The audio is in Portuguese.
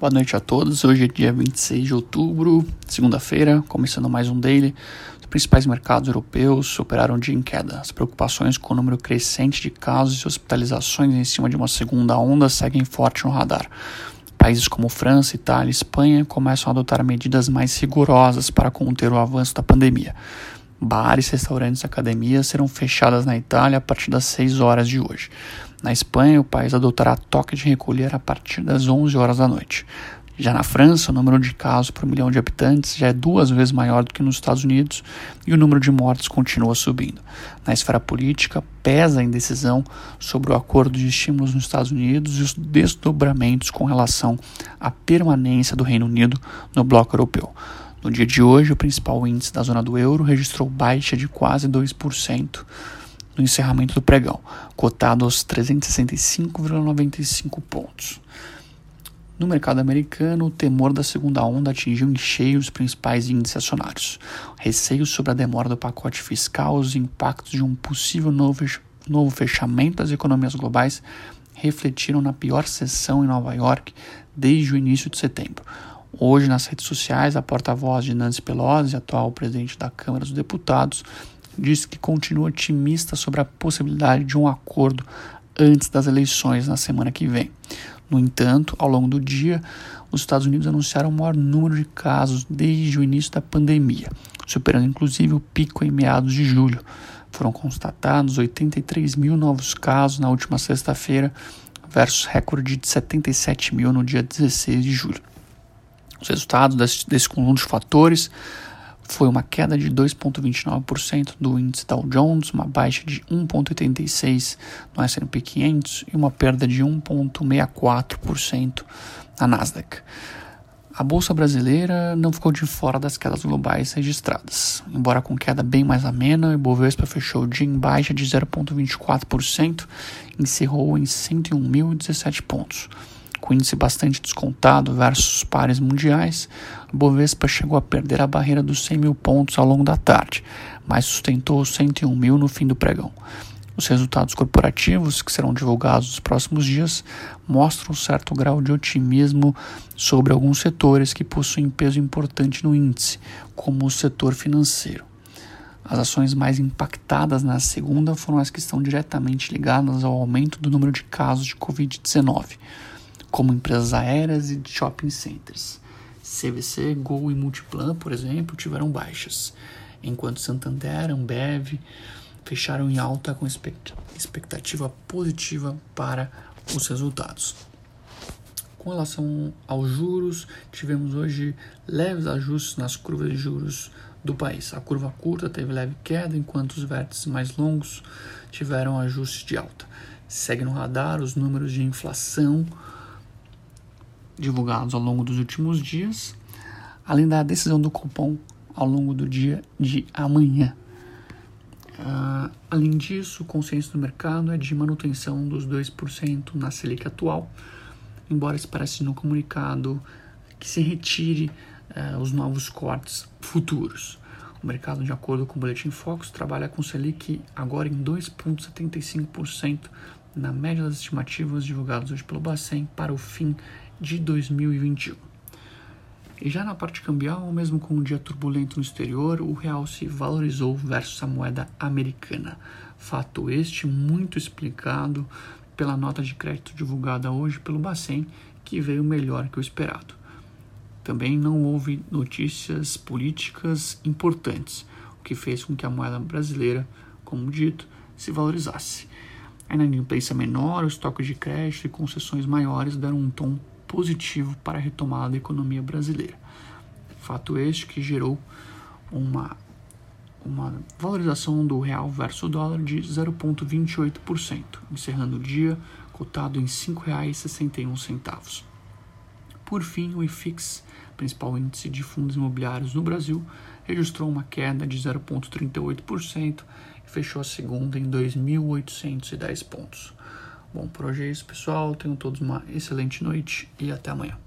Boa noite a todos. Hoje é dia 26 de outubro, segunda-feira, começando mais um daily. Os principais mercados europeus superaram o dia em queda. As preocupações com o número crescente de casos e hospitalizações em cima de uma segunda onda seguem forte no radar. Países como França, Itália e Espanha começam a adotar medidas mais rigorosas para conter o avanço da pandemia. Bares, restaurantes e academias serão fechadas na Itália a partir das 6 horas de hoje. Na Espanha, o país adotará toque de recolher a partir das 11 horas da noite. Já na França, o número de casos por milhão de habitantes já é duas vezes maior do que nos Estados Unidos e o número de mortes continua subindo. Na esfera política, pesa a indecisão sobre o acordo de estímulos nos Estados Unidos e os desdobramentos com relação à permanência do Reino Unido no bloco europeu. No dia de hoje, o principal índice da zona do euro registrou baixa de quase 2% no encerramento do pregão, cotado aos 365,95 pontos. No mercado americano, o temor da segunda onda atingiu em cheio os principais índices acionários. Receios sobre a demora do pacote fiscal os impactos de um possível novo fechamento das economias globais refletiram na pior sessão em Nova York desde o início de setembro. Hoje, nas redes sociais, a porta-voz de Nancy Pelosi, atual presidente da Câmara dos Deputados, disse que continua otimista sobre a possibilidade de um acordo antes das eleições na semana que vem. No entanto, ao longo do dia, os Estados Unidos anunciaram o maior número de casos desde o início da pandemia, superando inclusive o pico em meados de julho. Foram constatados 83 mil novos casos na última sexta-feira, versus recorde de 77 mil no dia 16 de julho. Os resultados desse, desse conjunto de fatores foi uma queda de 2,29% do índice Dow Jones, uma baixa de 1,86% no S&P 500 e uma perda de 1,64% na Nasdaq. A bolsa brasileira não ficou de fora das quedas globais registradas. Embora com queda bem mais amena, o Ibovespa fechou o dia em baixa de 0,24% e encerrou em 101.017 pontos. Com índice bastante descontado versus pares mundiais, o Bovespa chegou a perder a barreira dos 100 mil pontos ao longo da tarde, mas sustentou os 101 mil no fim do pregão. Os resultados corporativos, que serão divulgados nos próximos dias, mostram um certo grau de otimismo sobre alguns setores que possuem peso importante no índice, como o setor financeiro. As ações mais impactadas na segunda foram as que estão diretamente ligadas ao aumento do número de casos de Covid-19 como empresas aéreas e shopping centers. CVC, Gol e Multiplan, por exemplo, tiveram baixas, enquanto Santander, Ambev fecharam em alta com expectativa positiva para os resultados. Com relação aos juros, tivemos hoje leves ajustes nas curvas de juros do país. A curva curta teve leve queda, enquanto os vértices mais longos tiveram ajustes de alta. Segue no radar os números de inflação divulgados ao longo dos últimos dias, além da decisão do cupom ao longo do dia de amanhã. Uh, além disso, o consenso do mercado é de manutenção dos 2% na Selic atual, embora se pareça no comunicado que se retire uh, os novos cortes futuros. O mercado, de acordo com o Boletim Focus, trabalha com Selic agora em 2,75% na média das estimativas divulgadas hoje pelo Bacen para o fim de 2021. E já na parte cambial, mesmo com um dia turbulento no exterior, o real se valorizou versus a moeda americana. Fato este muito explicado pela nota de crédito divulgada hoje pelo Bacen, que veio melhor que o esperado. Também não houve notícias políticas importantes, o que fez com que a moeda brasileira, como dito, se valorizasse. A inadimplência menor, o estoque de crédito e concessões maiores deram um tom positivo para a retomada da economia brasileira. Fato este que gerou uma, uma valorização do real versus o dólar de 0,28%, encerrando o dia cotado em R$ 5,61. Por fim, o IFIX, principal índice de fundos imobiliários no Brasil, registrou uma queda de 0,38% e fechou a segunda em 2.810 pontos. Bom, por hoje é isso, pessoal. Tenham todos uma excelente noite e até amanhã.